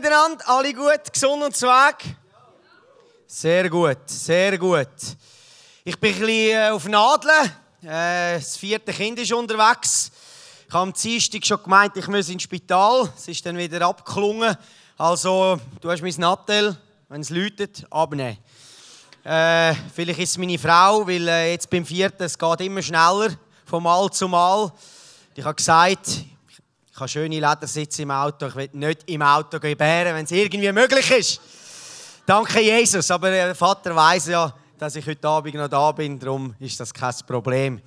Miteinander, alle gut, gesund und zweg? Sehr gut, sehr gut. Ich bin ein bisschen äh, auf Nadeln. Äh, das vierte Kind ist unterwegs. Ich habe am Dienstag schon gemeint, ich muss ins Spital. Es ist dann wieder abgeklungen. Also, du hast mein Nattel, wenn es läutet, abnehmen. Äh, vielleicht ist es meine Frau, weil äh, jetzt beim vierten, es geht immer schneller, von Mal zu Mal. Ich habe gesagt, ich habe schöne Ledersitze im Auto. Ich will nicht im Auto gebären, wenn es irgendwie möglich ist. Danke, Jesus. Aber der Vater weiß ja, dass ich heute Abend noch da bin. Darum ist das kein Problem.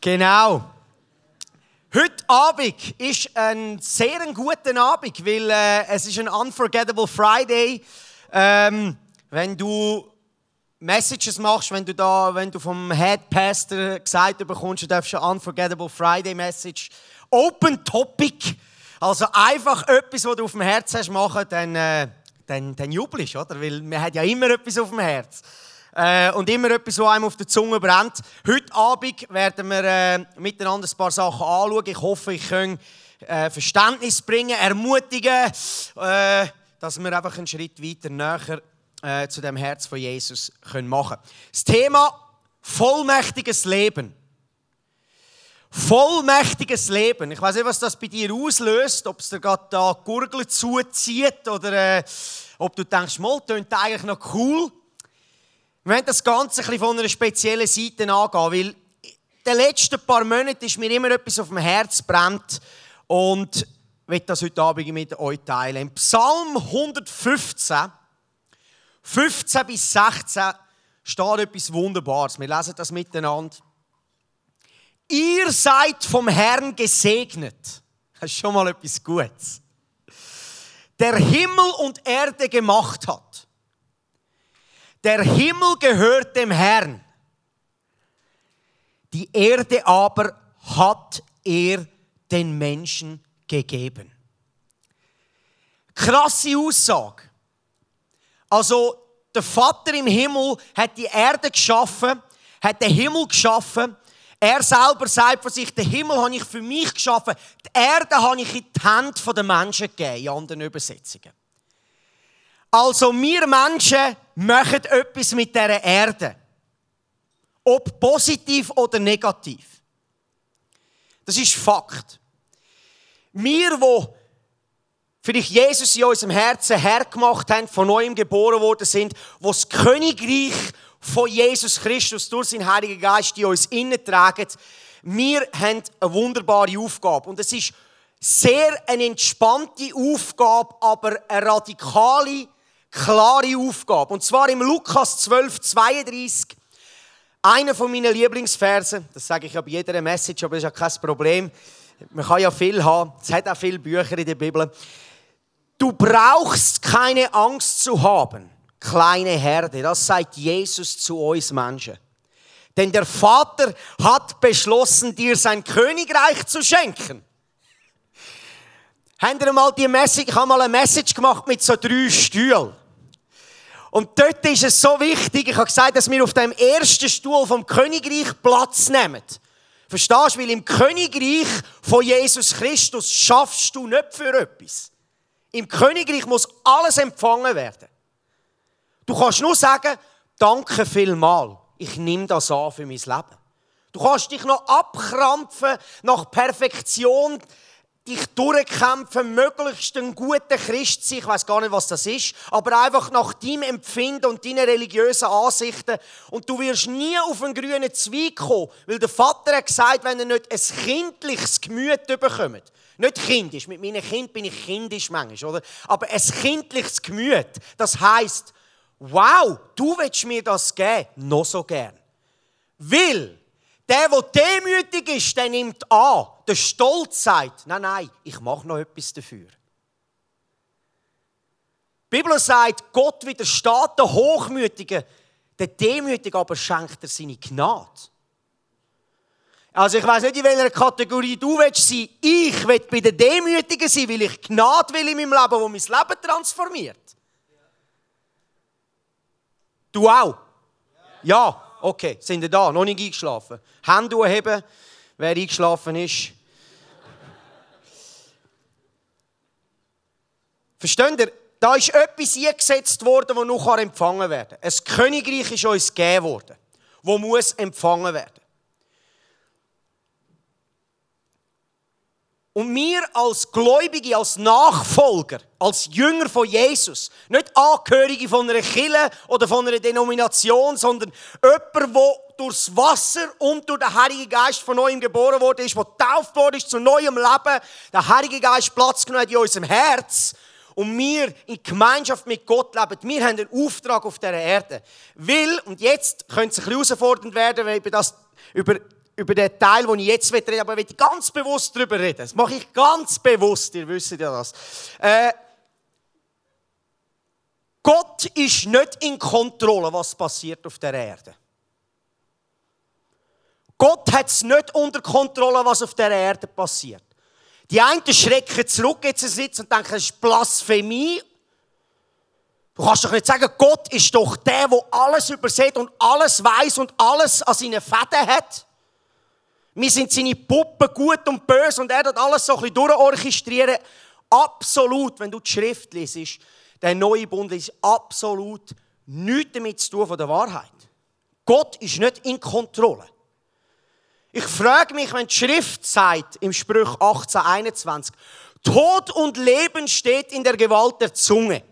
Genau. Heute Abend ist ein sehr guter Abend, weil äh, es ist ein Unforgettable Friday. Ähm, wenn du Messages machst, wenn du da, wenn du vom Head Pastor gesagt bekommst, du darfst eine Unforgettable Friday Message Open Topic. Also einfach etwas, was du auf dem Herz hast, machen, dann, äh, dann, dann jubelst, oder? Weil man hat ja immer etwas auf dem Herz. Äh, und immer etwas, was einem auf der Zunge brennt. Heute Abend werden wir äh, miteinander ein paar Sachen anschauen. Ich hoffe, ich kann äh, Verständnis bringen, ermutigen, äh, dass wir einfach einen Schritt weiter näher äh, zu dem Herz von Jesus können machen können. Das Thema vollmächtiges Leben vollmächtiges Leben. Ich weiß nicht, was das bei dir auslöst, ob es dir gerade da Gurgel zuzieht oder äh, ob du denkst, mal, klingt eigentlich noch cool. Wir wollen das Ganze ein von einer speziellen Seite angehen, weil in den letzten paar Monaten ist mir immer etwas auf dem Herz brennt und ich will das heute Abend mit euch teilen. Im Psalm 115, 15 bis 16 steht etwas Wunderbares. Wir lesen das miteinander. Ihr seid vom Herrn gesegnet. Das ist schon mal etwas Gutes. Der Himmel und Erde gemacht hat. Der Himmel gehört dem Herrn. Die Erde aber hat er den Menschen gegeben. Krasse Aussage. Also, der Vater im Himmel hat die Erde geschaffen, hat den Himmel geschaffen er selber sagt von sich, den Himmel habe ich für mich geschaffen, die Erde habe ich in die Hände der Menschen gegeben, in anderen Übersetzungen. Also wir Menschen machen etwas mit dieser Erde. Ob positiv oder negativ. Das ist Fakt. Wir, wo vielleicht Jesus in unserem Herzen hergemacht haben, von neuem geboren worden sind, wo das Königreich von Jesus Christus durch seinen Heiligen Geist in uns innen tragen. Wir haben eine wunderbare Aufgabe. Und es ist sehr eine entspannte Aufgabe, aber eine radikale, klare Aufgabe. Und zwar im Lukas 12, 32. Einer von meinen Lieblingsversen, das sage ich bei jeder Message, aber das ist ja kein Problem. Man kann ja viel haben, es hat auch viele Bücher in der Bibel. Du brauchst keine Angst zu haben kleine Herde. Das sagt Jesus zu uns Menschen. Denn der Vater hat beschlossen, dir sein Königreich zu schenken. Habt ihr mal die Message, ich habe mal eine Message gemacht mit so drei Stühlen. Und dort ist es so wichtig, ich habe gesagt, dass wir auf dem ersten Stuhl vom Königreich Platz nehmen. Verstehst du? Weil im Königreich von Jesus Christus schaffst du nicht für etwas. Im Königreich muss alles empfangen werden. Du kannst nur sagen, danke vielmal, ich nehme das an für mein Leben. Du kannst dich noch abkrampfen nach Perfektion, dich durchkämpfen, möglichst ein guter Christ sein. Ich weiß gar nicht, was das ist, aber einfach nach deinem Empfinden und deinen religiösen Ansichten. Und du wirst nie auf einen grünen Zweig kommen, weil der Vater hat gesagt, wenn er nicht ein kindliches Gemüt bekommt, nicht kindisch, mit meinem Kind bin ich kindisch manchmal, oder? Aber ein kindliches Gemüt, das heißt wow, du willst mir das geben, noch so gern. Weil der, der demütig ist, der nimmt an. Der Stolz sagt, nein, nein, ich mache noch etwas dafür. Die Bibel sagt, Gott widersteht der Hochmütigen, der Demütigen aber schenkt er seine Gnade. Also ich weiß nicht, in welcher Kategorie du willst sein. Ich will bei den Demütigen sein, weil ich Gnade will in meinem Leben, wo mein Leben transformiert. Du auch? Ja, okay. Sind ihr da? Noch nicht eingeschlafen? Hände heben, wer eingeschlafen ist. Versteht ihr? Da ist etwas eingesetzt worden, das noch empfangen werden kann. Ein Königreich ist uns gegeben worden, das muss empfangen werden. Und wir als Gläubige, als Nachfolger, als Jünger von Jesus, nicht Angehörige von einer Kirche oder von einer Denomination, sondern jemand, der durchs Wasser und durch den Heiligen Geist von neuem geboren wurde, ist, der getauft wurde zu neuem Leben, der Heilige Geist Platz genommen hat in unserem Herz und wir in Gemeinschaft mit Gott leben. Wir haben einen Auftrag auf dieser Erde. Will, und jetzt könnte es ein bisschen herausfordernd werden, weil über das, über über den Teil, den ich jetzt rede, aber ich will ganz bewusst darüber reden. Das mache ich ganz bewusst, ihr wisst ja das. Äh, Gott ist nicht in Kontrolle, was passiert auf der Erde. Gott hat es nicht unter Kontrolle, was auf der Erde passiert. Die einen schrecken zurück, jetzt sitzen und denken, das ist Blasphemie. Du kannst doch nicht sagen, Gott ist doch der, der alles übersät und alles weiß und alles an seinen Fäden hat. Wir sind seine Puppen, gut und böse, und er hat alles so ein bisschen durchorchestrieren. Absolut, wenn du die Schrift liest, der neue Bund ist absolut nichts damit zu tun von der Wahrheit. Gott ist nicht in Kontrolle. Ich frage mich, wenn die Schrift sagt, im Sprüch 18, 21, Tod und Leben steht in der Gewalt der Zunge.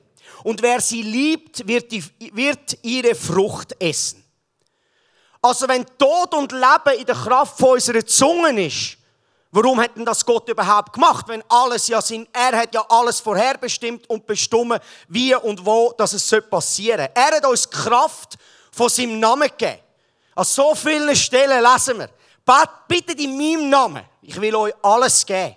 Und wer sie liebt, wird, die, wird ihre Frucht essen. Also wenn Tod und Leben in der Kraft von unserer Zunge ist, warum hat denn das Gott überhaupt gemacht? Wenn alles ja sein, er hat ja alles vorherbestimmt und bestimmt, wie und wo, dass es passieren soll. Er hat uns Kraft von seinem Namen gegeben. An so vielen Stellen lesen wir, bitte in meinem Namen, ich will euch alles geben.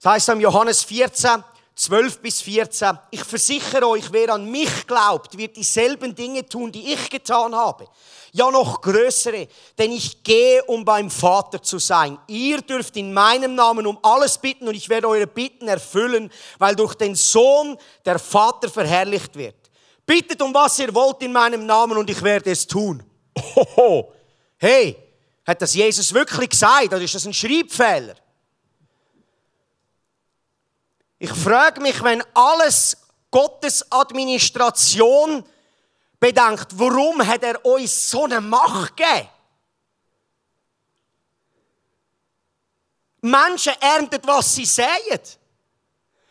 Das heißt am Johannes 14, 12 bis 14. Ich versichere euch, wer an mich glaubt, wird dieselben Dinge tun, die ich getan habe. Ja, noch größere, denn ich gehe, um beim Vater zu sein. Ihr dürft in meinem Namen um alles bitten und ich werde eure Bitten erfüllen, weil durch den Sohn der Vater verherrlicht wird. Bittet um was ihr wollt in meinem Namen und ich werde es tun. Ohoho. Hey, hat das Jesus wirklich gesagt oder ist das ein Schreibfehler? Ich frage mich, wenn alles Gottes Administration bedenkt, warum hat er uns so eine Macht gegeben? Menschen ernten, was sie säen.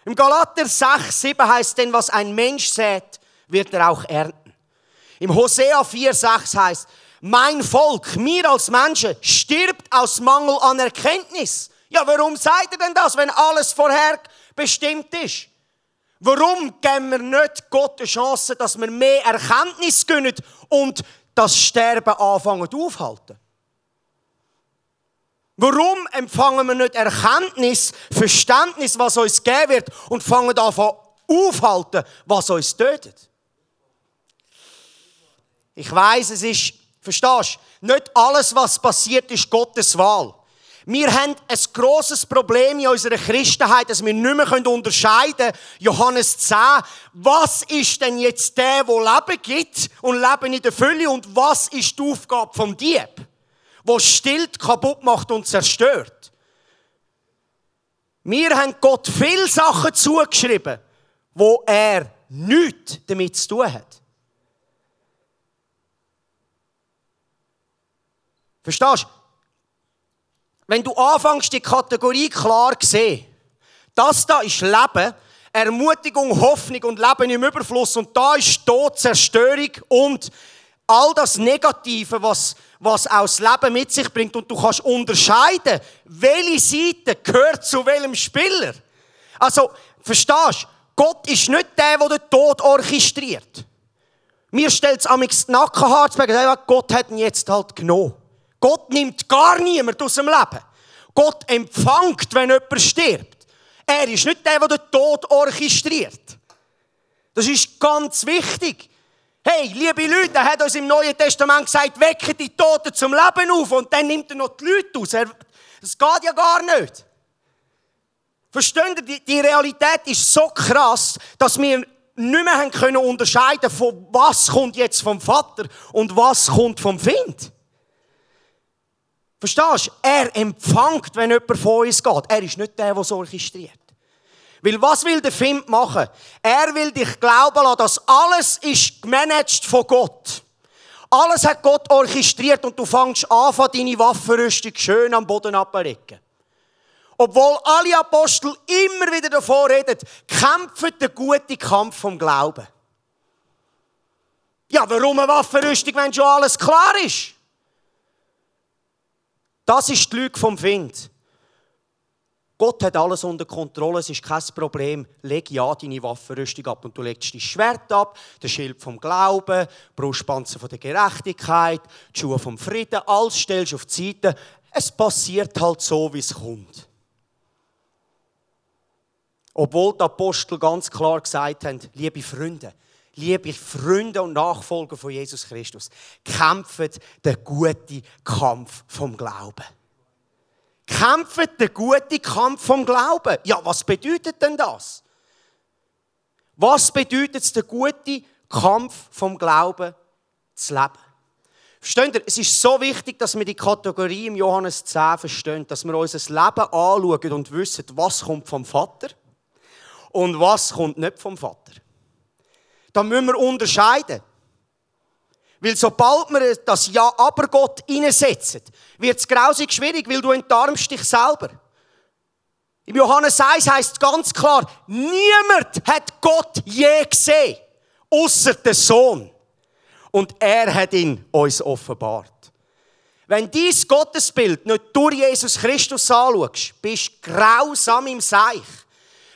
Im Galater 6, 7 heißt denn, was ein Mensch sät, wird er auch ernten. Im Hosea 4, 6 heißt, mein Volk, mir als Menschen, stirbt aus Mangel an Erkenntnis. Ja, warum seid ihr denn das, wenn alles vorher bestimmt ist. Warum geben wir nicht Gott eine Chance, dass wir mehr Erkenntnis gönnen und das Sterben anfangen aufhalten? Warum empfangen wir nicht Erkenntnis, Verständnis, was uns geben wird und fangen an aufhalten, was uns tötet? Ich weiß, es ist, verstehst du, nicht alles, was passiert, ist Gottes Wahl. Wir haben ein grosses Problem in unserer Christenheit, dass wir nicht mehr unterscheiden können. Johannes 10, was ist denn jetzt der, der Leben gibt und Leben in der Fülle und was ist die Aufgabe vom Dieb, wo stillt, kaputt macht und zerstört? Wir haben Gott viele Sachen zugeschrieben, wo er nichts damit zu tun hat. Verstehst du? Wenn du anfängst, die Kategorie klar zu sehen, das da ist Leben, Ermutigung, Hoffnung und Leben im Überfluss und da ist Tod, Zerstörung und all das Negative, was, was auch das Leben mit sich bringt und du kannst unterscheiden, welche Seite gehört zu welchem Spieler. Also, verstehst du? Gott ist nicht der, der den Tod orchestriert. Mir stellt es am Nackenhaar zu sagen, Gott hat ihn jetzt halt genommen. Gott nimmt gar niemand aus dem Leben. Gott empfängt, wenn jemand stirbt. Er ist nicht der, der den Tod orchestriert. Das ist ganz wichtig. Hey, liebe Leute, er hat uns im Neuen Testament gesagt, wecke die Toten zum Leben auf und dann nimmt er noch die Leute aus. Das geht ja gar nicht. Versteht ihr, die, Realität ist so krass, dass wir nicht mehr haben können unterscheiden von was kommt jetzt vom Vater und was kommt vom Kind. Verstehst du? Er empfängt, wenn jemand vor uns geht. Er ist nicht der, der so orchestriert. Weil was will der Find machen? Er will dich glauben lassen, dass alles ist gemanagt von Gott. Alles hat Gott orchestriert und du fängst an, deine Waffenrüstung schön am Boden abzulegen. Obwohl alle Apostel immer wieder davor reden, kämpfen den guten Kampf vom Glauben. Ja, warum eine Waffenrüstung, wenn schon alles klar ist? Das ist die Lüge vom Find. Gott hat alles unter Kontrolle, es ist kein Problem. Leg ja deine Waffenrüstung ab und du legst dein Schwert ab, den Schild vom Glauben, Brustpanzer von der Gerechtigkeit, die Schuhe vom Frieden, alles stellst du auf die Seite. Es passiert halt so, wie es kommt. Obwohl die Apostel ganz klar gesagt haben, liebe Freunde, liebe Freunde und Nachfolger von Jesus Christus, kämpft den guten Kampf vom Glauben. Kämpft den guten Kampf vom Glauben. Ja, was bedeutet denn das? Was bedeutet es, den guten Kampf vom Glauben zu leben? Versteht ihr? Es ist so wichtig, dass wir die Kategorie im Johannes 10 verstehen, dass wir unser Leben anschauen und wissen, was kommt vom Vater und was kommt nicht vom Vater. Da müssen wir unterscheiden. Weil sobald wir das Ja, aber Gott einsetzen, wird es grausig schwierig, weil du enttarmst dich selber. Im Johannes 1 heißt es ganz klar, niemand hat Gott je gesehen, außer der Sohn. Und er hat ihn uns offenbart. Wenn dies Gottesbild nicht durch Jesus Christus anschaust, bist du grausam im Seich.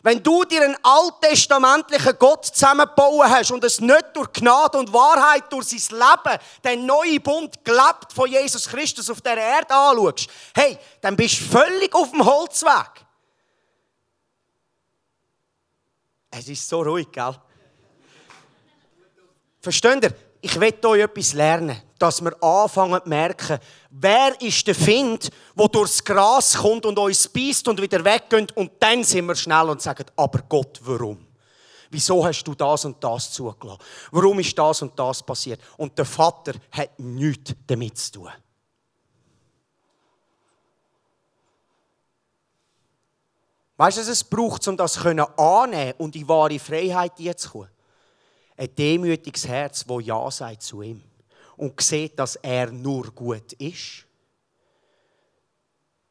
Wenn du dir einen alttestamentlichen Gott zusammenbauen hast und es nicht durch Gnade und Wahrheit, durch sein Leben, den neuen Bund gelebt von Jesus Christus auf der Erde anschaust, hey, dann bist du völlig auf dem Holzweg. Es ist so ruhig, gell? Versteht ihr? Ich will euch etwas lernen, dass wir anfangen zu merken, wer ist der Find, der durchs Gras kommt und uns beißt und wieder weggeht und dann sind wir schnell und sagen, aber Gott, warum? Wieso hast du das und das zugelassen? Warum ist das und das passiert? Und der Vater hat nichts damit zu tun. Weißt du, was es braucht, um das anzunehmen und in wahre Freiheit zu kommen? Ein demütiges Herz, das Ja sagt zu ihm und sieht, dass er nur gut ist.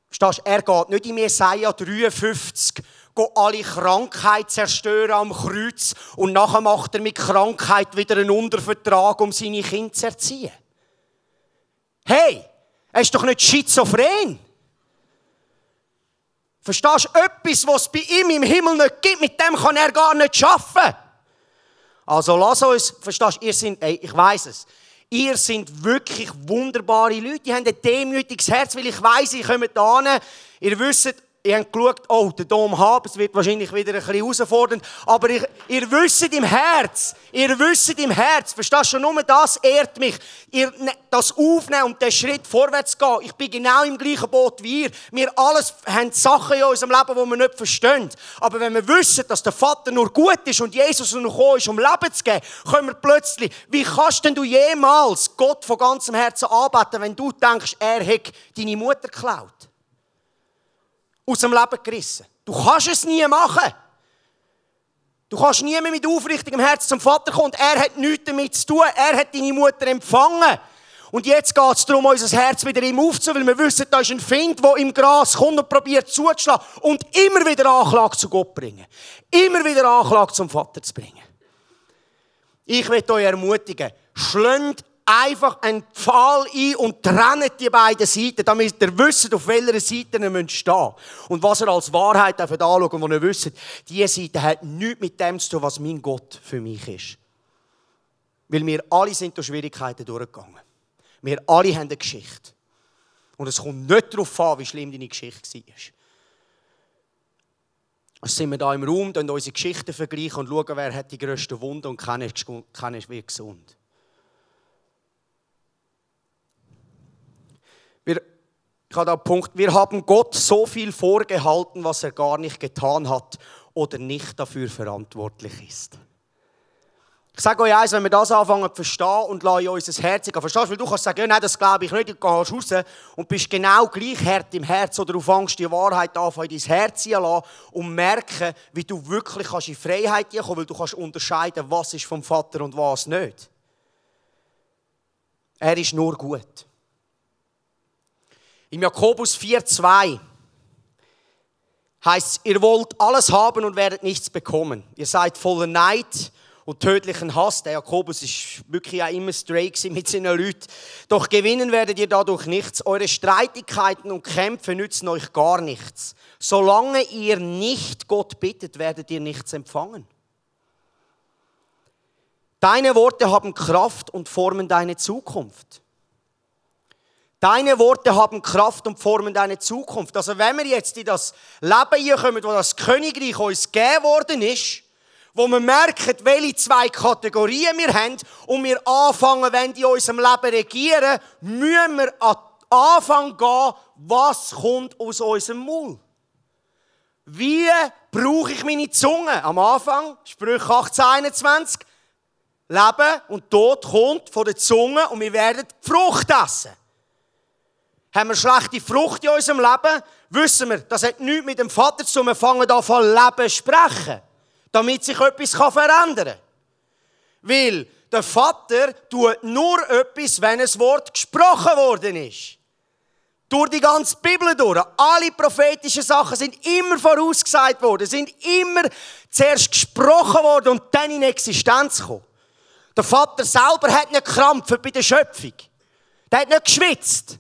Verstehst du? Er geht nicht in Jesaja 53 alle Krankheit zerstören am Kreuz und nachher macht er mit Krankheit wieder einen Untervertrag, um seine Kinder zu erziehen. Hey, er ist doch nicht schizophren. Verstehst du? Etwas, was es bei ihm im Himmel nicht gibt, mit dem kann er gar nicht arbeiten. Also lass uns, verstehst du, ihr seid, ey, ich weiß es, ihr seid wirklich wunderbare Leute, die haben ein demütiges Herz, weil ich weiß, ihr kommt da ihr wisst, ihr habt geschaut, oh, der Dom Hab, es wird wahrscheinlich wieder ein bisschen herausfordernd, aber ich, ihr wisst im Herz, ihr wisst im Herz, verstehst du, nur das ehrt mich, ihr ne, das aufnehmen und den Schritt vorwärts gehen. Ich bin genau im gleichen Boot wie ihr. Wir alles haben Sachen in unserem Leben, die wir nicht verstehen. Aber wenn wir wissen, dass der Vater nur gut ist und Jesus nur gekommen ist, um Leben zu geben, können wir plötzlich, wie kannst denn du jemals Gott von ganzem Herzen anbeten, wenn du denkst, er hätte deine Mutter geklaut? Aus dem Leben gerissen. Du kannst es nie machen. Du kannst nie mehr mit aufrichtigem Herz zum Vater kommen. er hat nichts damit zu tun. Er hat deine Mutter empfangen. Und jetzt geht es darum, unser Herz wieder ihm aufzunehmen, weil wir wissen, da ist ein Find, der im Gras kommt und probiert zuzuschlagen und immer wieder Anklage zu Gott bringen. Immer wieder Anklage zum Vater zu bringen. Ich will euch ermutigen, schlönt einfach einen Pfahl ein und trennt die beiden Seiten, damit ihr wisst, auf welcher Seite ihr stehen müsst. Und was ihr als Wahrheit anschaut und wo ihr wisst, diese Seite hat nichts mit dem zu tun, was mein Gott für mich ist. Weil wir alle sind durch Schwierigkeiten durchgegangen. Wir alle haben eine Geschichte. Und es kommt nicht darauf an, wie schlimm deine Geschichte war. Also sind wir da im Raum, unsere Geschichten vergleichen und schauen, wer hat die grössten Wunden und keiner ist wie gesund. Ich habe Punkt, wir haben Gott so viel vorgehalten, was er gar nicht getan hat oder nicht dafür verantwortlich ist. Ich sage euch eins, wenn wir das anfangen zu verstehen und lassen unser Herz gehen. Verstehst du? Weil du kannst sagen, ja, nein, das glaube ich nicht, du gehst raus und bist genau gleich hart im Herz oder du fängst die Wahrheit an, in dein Herz lassen und merken, wie du wirklich kannst in Freiheit kommen weil du kannst unterscheiden, was ist vom Vater und was nicht. Er ist nur gut. Im Jakobus 4,2 heißt ihr wollt alles haben und werdet nichts bekommen. Ihr seid voller Neid und tödlichen Hass. Der Jakobus ist wirklich auch immer straight mit seinen Leuten. Doch gewinnen werdet ihr dadurch nichts. Eure Streitigkeiten und Kämpfe nützen euch gar nichts. Solange ihr nicht Gott bittet, werdet ihr nichts empfangen. Deine Worte haben Kraft und formen deine Zukunft. Deine Worte haben Kraft und formen deine Zukunft. Also wenn wir jetzt in das Leben hier kommen, wo das Königreich uns gegeben worden ist, wo wir merken, welche zwei Kategorien wir haben und wir anfangen, wenn die in unserem Leben regieren, müssen wir an Anfang gehen, was kommt aus unserem Maul. Wie brauche ich meine Zunge? Am Anfang, Sprüche 1821, Leben und Tod kommt von der Zunge und wir werden Frucht essen. Haben wir schlechte Frucht in unserem Leben, wissen wir, das hat nichts mit dem Vater zu tun. Wir fangen an von Leben sprechen damit sich etwas verändern kann. Weil der Vater tut nur etwas, wenn ein Wort gesprochen worden ist. Durch die ganze Bibel durch. Alle prophetischen Sachen sind immer vorausgesagt worden, sind immer zuerst gesprochen worden und dann in Existenz gekommen. Der Vater selber hat nicht gekrampft bei der Schöpfung. Der hat nicht geschwitzt,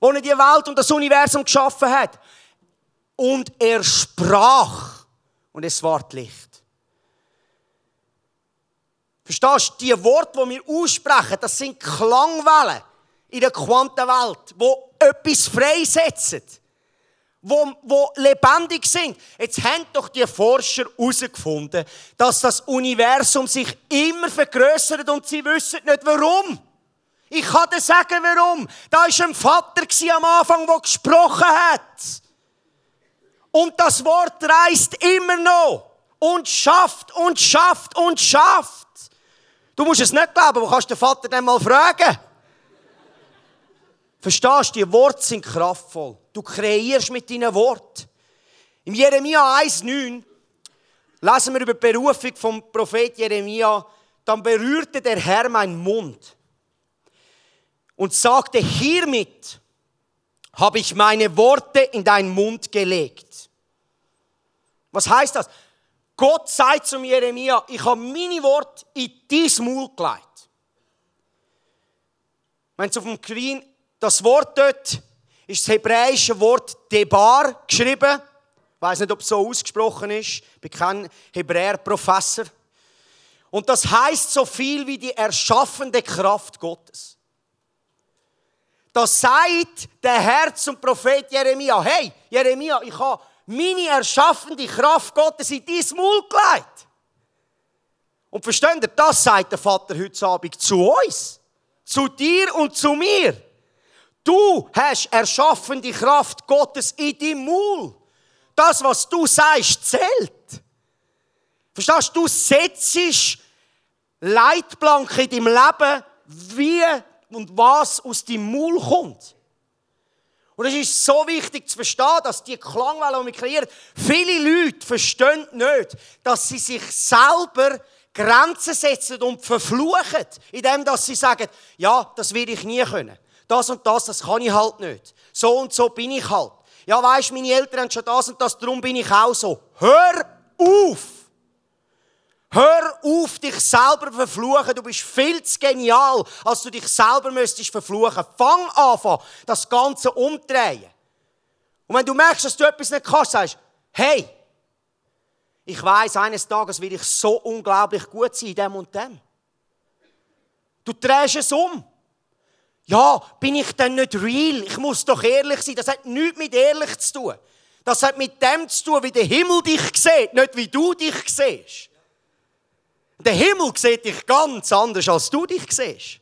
als er die Welt und das Universum geschaffen hat. Und er sprach und es ward Licht. Verstehst du, die Worte, die wir aussprechen, das sind Klangwellen in der Quantenwelt, wo etwas freisetzen, wo, wo lebendig sind. Jetzt haben doch die Forscher herausgefunden, dass das Universum sich immer vergrößert und sie wissen nicht warum. Ich kann dir sagen, warum. Da war ein Vater am Anfang, der gesprochen hat. Und das Wort reist immer noch und schafft und schafft und schafft. Du musst es nicht glauben, aber kannst den Vater dann mal fragen. Verstehst du, die Worte sind kraftvoll. Du kreierst mit deinen Worten. Im Jeremia 1,9 lesen wir über die Berufung vom Prophet Jeremia. Dann berührte der Herr meinen Mund und sagte, hiermit habe ich meine Worte in deinen Mund gelegt. Was heißt das? Gott sagt zu Jeremia, ich habe meine Worte in dein Maul gelegt. Wenn es auf dem Screen das Wort dort ist das hebräische Wort Debar geschrieben. Ich weiß nicht, ob es so ausgesprochen ist. Ich bin kein Hebräer-Professor. Und das heißt so viel wie die erschaffende Kraft Gottes. Das sagt der Herr zum Prophet Jeremia. Hey, Jeremia, ich habe meine erschaffende Kraft Gottes in dein Maul gelegt. Und versteht ihr, das sagt der Vater heute Abend zu uns. Zu dir und zu mir. Du hast erschaffende Kraft Gottes in deinem Maul. Das, was du sagst, zählt. Verstehst du? Du setzt Leitplanken in deinem Leben, wie und was aus deinem Maul kommt. Und es ist so wichtig zu verstehen, dass die Klangwelle, die wir kreieren, viele Leute verstehen nicht, dass sie sich selber Grenzen setzen und verfluchen, indem dass sie sagen, ja, das will ich nie können. Das und das, das kann ich halt nicht. So und so bin ich halt. Ja, weißt, meine Eltern haben schon das und das, darum bin ich auch so. Hör auf! Hör auf, dich selber verfluchen. Du bist viel zu genial, als du dich selber müsstest verfluchen. Fang an, das Ganze umdrehen. Und wenn du merkst, dass du etwas nicht kannst, sagst, hey, ich weiß, eines Tages will ich so unglaublich gut sein in dem und dem. Du drehst es um. Ja, bin ich denn nicht real? Ich muss doch ehrlich sein. Das hat nichts mit ehrlich zu tun. Das hat mit dem zu tun, wie der Himmel dich sieht, nicht wie du dich siehst. Der Himmel sieht dich ganz anders, als du dich siehst.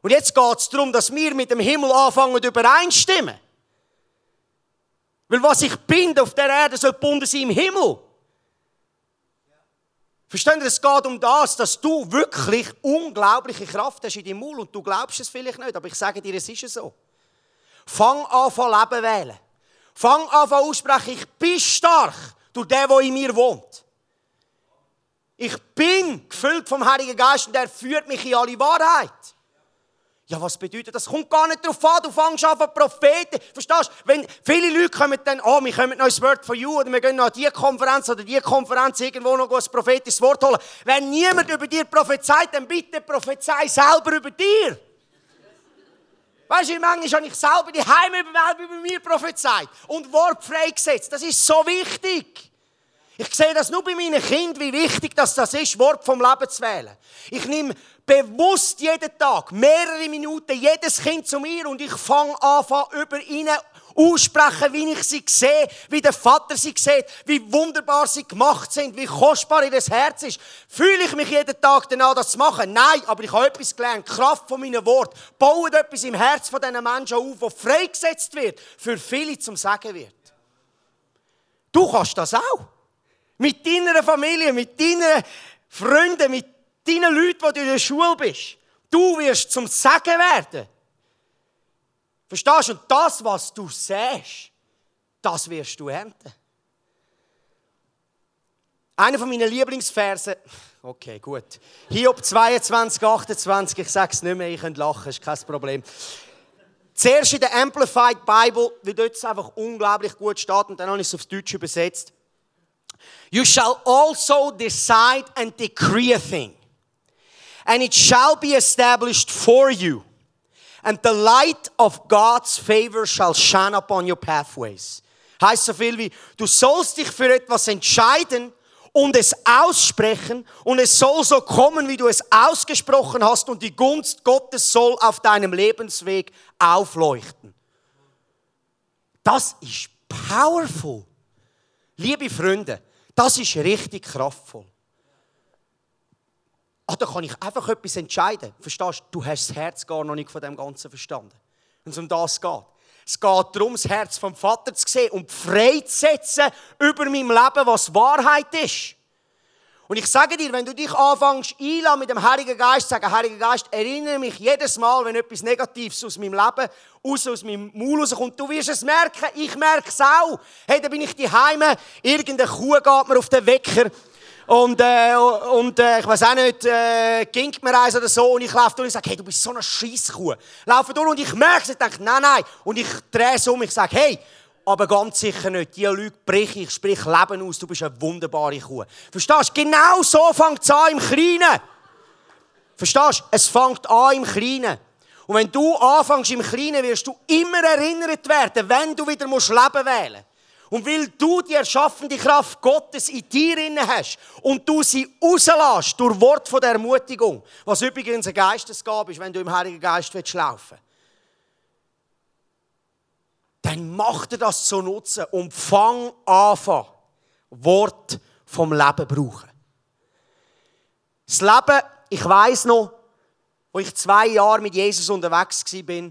Und jetzt geht es darum, dass wir mit dem Himmel anfangen übereinstimmen. Weil was ich bin auf der Erde soll gebunden sein im Himmel. Verstehen Sie, es geht um das, dass du wirklich unglaubliche Kraft hast in deinem Maul und du glaubst es vielleicht nicht, aber ich sage dir, es ist so. Fang an von Leben wählen. Fang an von aussprechen, ich bin stark durch den, der in mir wohnt. Ich bin gefüllt vom Heiligen Geist und er führt mich in alle Wahrheit. Ja, was bedeutet das? Kommt gar nicht darauf an, du fängst an von Propheten. Verstehst du? Wenn viele Leute kommen dann, oh, wir kommen noch ins Word for You oder wir gehen noch an diese Konferenz oder diese Konferenz irgendwo noch ein prophetisches Wort holen. Wenn niemand über dir prophezeit, dann bitte prophezei selber über dir. Weißt du, manchmal habe ich selber die Heime über mir prophezeit und Wort freigesetzt. Das ist so wichtig. Ich sehe das nur bei meinen Kindern, wie wichtig das, das ist, Wort vom Leben zu wählen. Ich nehme bewusst jeden Tag, mehrere Minuten, jedes Kind zu mir und ich fange an, über ihnen aussprechen, wie ich sie sehe, wie der Vater sie sieht, wie wunderbar sie gemacht sind, wie kostbar ihr Herz ist. Fühle ich mich jeden Tag danach, das zu machen? Nein, aber ich habe etwas gelernt. Die Kraft von meinen Worten baut etwas im Herz von diesen Menschen auf, das freigesetzt wird, für viele zum Sagen wird. Du kannst das auch. Mit deiner Familie, mit deinen Freunden, mit deinen Leuten, die du in der Schule bist. Du wirst zum Sagen werden. Verstehst du? Und das, was du siehst, das wirst du ernten. Einer von meinen Lieblingsversen, okay, gut. Hiob 22, 28, ich sage es nicht mehr, ich könnt lachen, ist kein Problem. Zuerst in der Amplified Bible, wie dort es einfach unglaublich gut steht, und dann habe ich es aufs Deutsch übersetzt. You shall also decide and decree a thing, and it shall be established for you and the light of God's favor shall shine upon your pathways. Heißt so viel wie, du sollst dich für etwas entscheiden und es aussprechen und es soll so kommen, wie du es ausgesprochen hast und die Gunst Gottes soll auf deinem Lebensweg aufleuchten. Das ist powerful. Liebe Freunde, das ist richtig kraftvoll. Ah, da kann ich einfach etwas entscheiden. Verstehst du? Du hast das Herz gar noch nicht von dem Ganzen verstanden. Wenn es um das geht. Es geht darum, das Herz vom Vater zu sehen und frei zu setzen über meinem Leben, was Wahrheit ist. Und ich sage dir, wenn du dich anfängst einladen mit dem Heiligen Geist, sagen, Heiliger Geist, erinnere mich jedes Mal, wenn etwas Negatives aus meinem Leben, aus, aus meinem Maul rauskommt, du wirst es merken, ich merke es auch. Hey, da bin ich daheim, irgendeine Kuh geht mir auf den Wecker und, äh, und äh, ich weiß auch nicht, äh, ging mir eins oder so und ich laufe durch und sage, hey, du bist so eine Scheisskuh. Laufe durch und ich merke es, ich denke, nein, nein. Und ich drehe es um, ich sage, hey, aber ganz sicher nicht. Die Leute breche ich, sprich Leben aus, du bist eine wunderbare Kuh. Verstehst du? Genau so fängt es an im Kleinen. Verstehst du? Es fängt an im Kleinen. Und wenn du anfängst im Kleinen, wirst du immer erinnert werden, wenn du wieder musst Leben wählen musst. Und weil du die erschaffende Kraft Gottes in dir inne hast und du sie rauslässt durch Wort von der Ermutigung, was übrigens eine Geistesgabe ist, wenn du im Heiligen Geist willst laufen dann mach dir das zu nutzen und fang an, Wort vom Leben brauchen. Das Leben, ich weiß noch, wo ich zwei Jahre mit Jesus unterwegs war,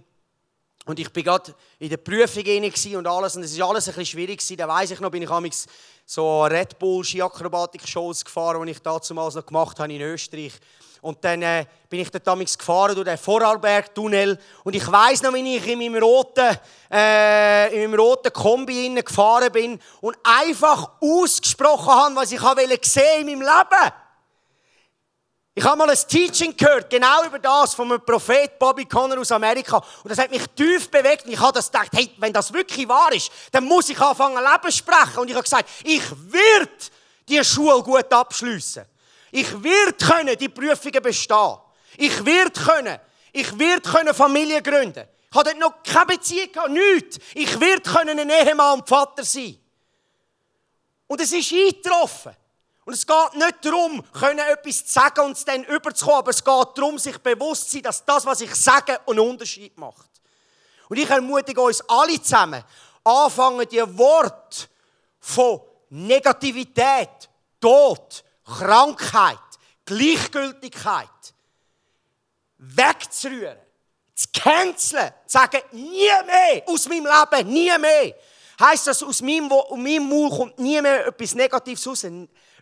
und ich bin gerade in der Prüfung und alles, und es war alles ein bisschen schwierig. Da weiss ich noch, bin ich amigs so Red Bull Ski-Akrobatik-Shows gefahren, die ich damals noch gemacht habe in Österreich. Und dann äh, bin ich dort damals gefahren durch den Vorarlberg-Tunnel. Und ich weiss noch, wie ich in meinem roten, äh, in meinem roten Kombi gefahren bin und einfach ausgesprochen habe, was ich sehen in meinem Leben. Ich habe mal ein Teaching gehört, genau über das, von einem Prophet Bobby Conner aus Amerika. Und das hat mich tief bewegt. Und ich habe das gedacht, hey, wenn das wirklich wahr ist, dann muss ich anfangen, Leben zu sprechen. Und ich habe gesagt, ich werde die Schule gut abschließen. Ich werde können die Prüfungen bestehen. Ich werde können. Ich werde können Familie gründen. Ich habe dort noch keine Beziehung gehabt, nichts. Ich werde können ein Ehemann und Vater sein. Und es ist eingetroffen. Und es geht nicht darum, können etwas zu sagen und es dann überzukommen, aber es geht darum, sich bewusst zu sein, dass das, was ich sage, einen Unterschied macht. Und ich ermutige uns alle zusammen, anfangen, die Worte von Negativität, Tod, Krankheit, Gleichgültigkeit wegzurühren, zu canceln, zu sagen, nie mehr aus meinem Leben, nie mehr. Heißt das, aus meinem, aus meinem Mund kommt nie mehr etwas Negatives raus?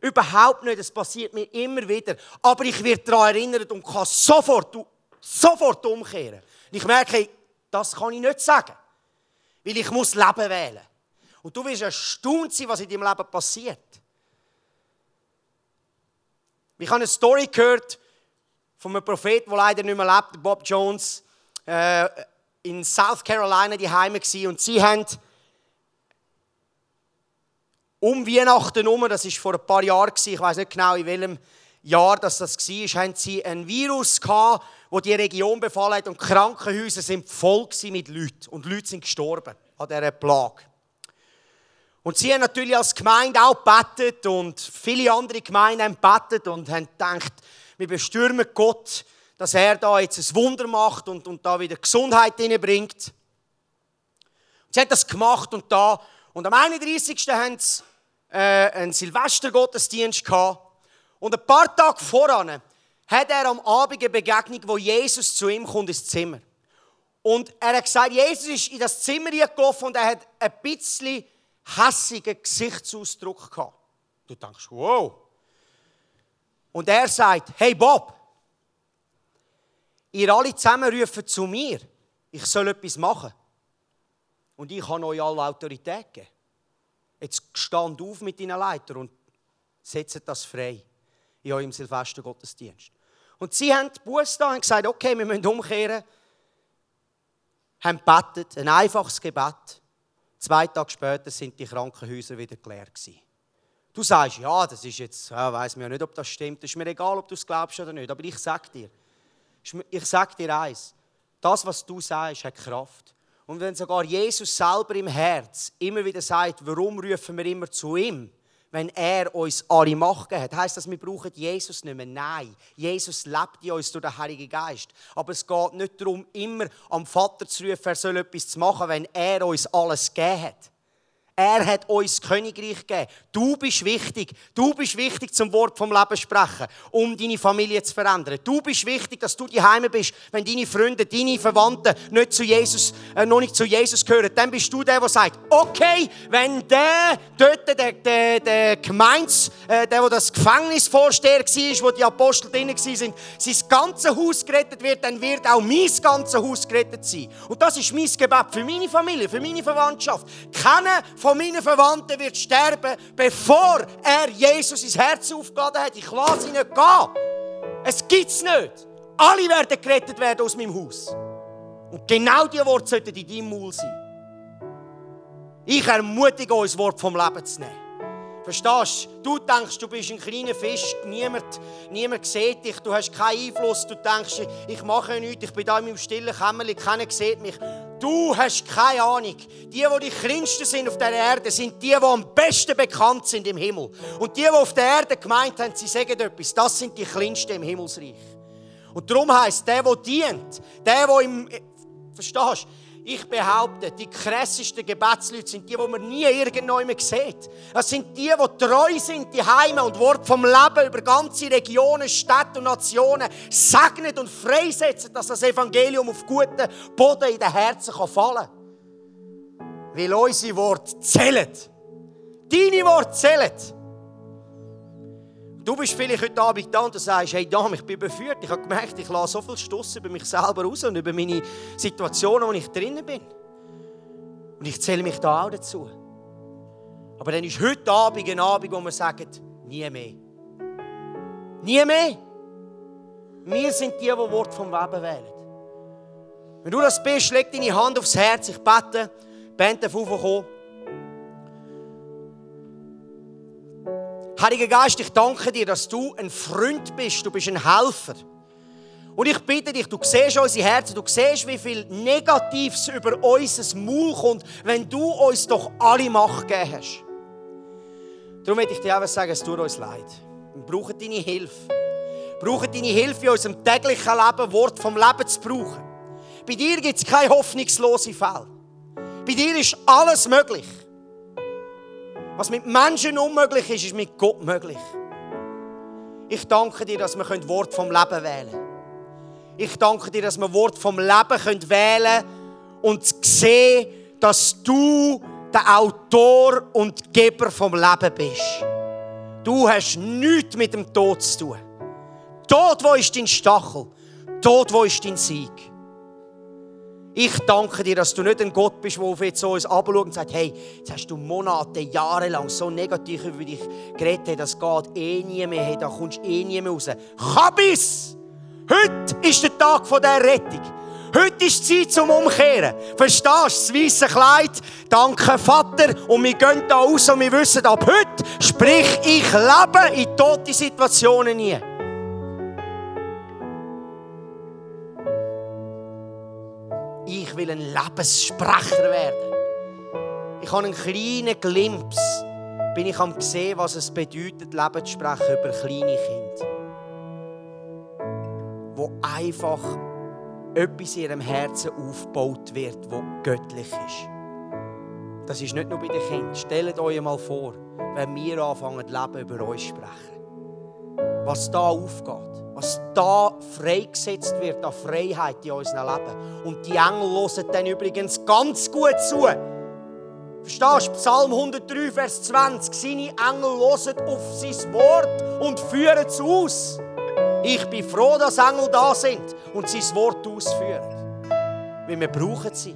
Überhaupt nicht, das passiert mir immer wieder. Aber ich werde daran erinnert und kann sofort, sofort umkehren. Und ich merke, das kann ich nicht sagen. Weil ich muss Leben wählen. Und du wirst erstaunt sein, was in deinem Leben passiert. Ich habe eine Story gehört von einem Propheten, der leider nicht mehr lebt, Bob Jones, äh, in South Carolina die Heime und sie haben um Weihnachten herum, das ist vor ein paar Jahren ich weiß nicht genau in welchem Jahr das war, haben sie ein Virus gehabt, wo die Region befallen hat. Und Krankenhäuser sind voll mit Leuten. Und Leute sind gestorben an dieser Plage. Und sie haben natürlich als Gemeinde auch gebetet und viele andere Gemeinden haben gebetet und haben gedacht, wir bestürmen Gott, dass er da jetzt ein Wunder macht und, und da wieder Gesundheit hineinbringt. Sie haben das gemacht und da. Und am 31. haben sie äh, einen Silvestergottesdienst gehabt. Und ein paar Tage voran hat er am Abend eine Begegnung, wo Jesus zu ihm kommt ins Zimmer. Und er hat gesagt, Jesus ist in das Zimmer gelaufen und er hat ein bisschen hässigen Gesichtsausdruck gehabt. Du denkst, wow. Und er sagt, hey Bob, ihr alle zusammen rufen zu mir, ich soll etwas machen. Und ich habe euch alle Autorität gegeben. Jetzt stand auf mit deinen Leiter und setzt das frei in eurem Silvestergottesdienst. Und sie haben die Buße da und gesagt, okay, wir müssen umkehren. Haben gebetet, ein einfaches Gebet. Zwei Tage später sind die Krankenhäuser wieder leer. Du sagst, ja, das ist jetzt, ja, weiß mir ja nicht, ob das stimmt. Es ist mir egal, ob du es glaubst oder nicht. Aber ich sage dir, ich sage dir eins: Das, was du sagst, hat Kraft. Und wenn sogar Jesus selber im Herz immer wieder sagt, warum rufen wir immer zu ihm? Wenn er uns alle Macht gegeben hat. Heißt das, wir brauchen Jesus nicht mehr? Nein. Jesus lebt in uns durch den Heiligen Geist. Aber es geht nicht darum, immer am Vater zu rufen, er soll etwas machen, wenn er uns alles gegeben hat. Er hat uns Königreich gegeben. Du bist wichtig. Du bist wichtig zum Wort vom Leben sprechen, um deine Familie zu verändern. Du bist wichtig, dass du daheim bist, wenn deine Freunde, deine Verwandten nicht zu Jesus, äh, noch nicht zu Jesus gehören. Dann bist du der, der sagt, okay, wenn der dort, der, der, der Gemeins, äh, der, der das Gefängnisvorsteher war, wo die Apostel drin waren, sein ganzes Haus gerettet wird, dann wird auch mein ganzes Haus gerettet sein. Und das ist mein Gebet für meine Familie, für meine Verwandtschaft. Keiner von meinen Verwandten wird sterben, bevor er Jesus ins Herz aufgeladen hat. Ich lasse ihn nicht gehen. Es gibt es nicht. Alle werden gerettet werden aus meinem Haus. Und genau diese Worte sollten in deinem Maul sein. Ich ermutige uns, das Wort vom Leben zu nehmen. Verstehst du? Du denkst, du bist ein kleiner Fisch, niemand, niemand sieht dich, du hast keinen Einfluss, du denkst, ich mache nichts, ich bin da in meinem stillen Kämmerchen, keiner sieht mich. Du hast keine Ahnung. Die, die die kleinsten sind auf der Erde, sind die, die am besten bekannt sind im Himmel. Und die, die auf der Erde gemeint haben, sie sagen etwas, das sind die kleinsten im Himmelsreich. Und darum heisst, der, der dient, der, der im... Verstehst du? Ich behaupte, die krassesten Gebetsleute sind die, die man nie irgendwann mehr sieht. Das sind die, die treu sind, die Heime und Wort vom Leben über ganze Regionen, Städte und Nationen segnet und freisetzen, dass das Evangelium auf guten Boden in den Herzen fallen kann. Weil unsere Worte zählen. Deine Worte zählen. Du bist vielleicht heute Abend da und sagst, hey Dam, ich bin beführt. Ich habe gemerkt, ich lasse so viel Stoss über mich selber raus und über meine Situationen, wo ich drinnen bin. Und ich zähle mich da auch dazu. Aber dann ist heute Abend ein Abend, wo wir sagen, nie mehr. Nie mehr. Wir sind die, die Wort vom Leben wählen. Wenn du das bist, leg deine Hand aufs Herz. Ich bete, Band darf raufkommen. Heiliger Geist, ich danke dir, dass du ein Freund bist, du bist ein Helfer. Und ich bitte dich, du siehst unsere Herzen, du siehst, wie viel Negatives über unser Maul kommt, wenn du uns doch alle Macht gegeben hast. Darum möchte ich dir einfach sagen, es tut uns leid. Wir brauchen deine Hilfe. Wir brauchen deine Hilfe in unserem täglichen Leben, Wort vom Leben zu brauchen. Bei dir gibt es keine hoffnungslose Fälle. Bei dir ist alles möglich. Was mit Menschen unmöglich ist, ist mit Gott möglich. Ich danke dir, dass wir Wort vom Leben wählen können. Ich danke dir, dass wir Wort vom Leben wählen können und sehen, dass du der Autor und Geber vom Leben bist. Du hast nichts mit dem Tod zu tun. Tod, wo ist dein Stachel? Tod, wo ist dein Sieg? Ich danke dir, dass du nicht ein Gott bist, der auf jetzt so uns anschaut und sagt, hey, jetzt hast du Monate, Jahre lang so negativ über dich geredet, das geht eh nie mehr, hey, da kommst eh nie mehr raus. Kabis! Heute ist der Tag der Rettung. Heute ist die Zeit zum Umkehren. Verstehst du? Das weiße Kleid. Danke, Vater. Und wir gehen da raus und wir wissen, ab heute, sprich ich lebe in tote Situationen nie. Ich will ein Lebenssprecher werden. Ich habe einen kleinen Glimps. Bin ich am sehen, was es bedeutet, Leben zu sprechen über kleine Kinder. Wo einfach etwas in ihrem Herzen aufgebaut wird, wo göttlich ist. Das ist nicht nur bei den Kindern. Stellt euch mal vor, wenn wir anfangen, Leben über uns zu sprechen. Was da aufgeht. Was da freigesetzt wird an Freiheit in unserem Leben. Und die Engel hören dann übrigens ganz gut zu. Verstehst du? Psalm 103, Vers 20. Seine Engel hören auf sein Wort und führen es aus. Ich bin froh, dass Engel da sind und sein Wort ausführen. Weil wir brauchen sie.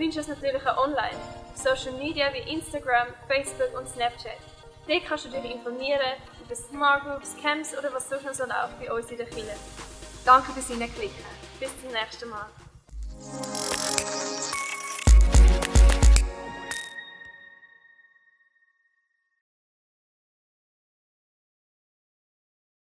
Du findest uns natürlich auch online, auf Social Media wie Instagram, Facebook und Snapchat. Dort kannst du dich informieren über Smart Groups, Camps oder was sonst noch so läuft bei uns in der Kirche. Danke fürs Hineinklicken. Bis zum nächsten Mal.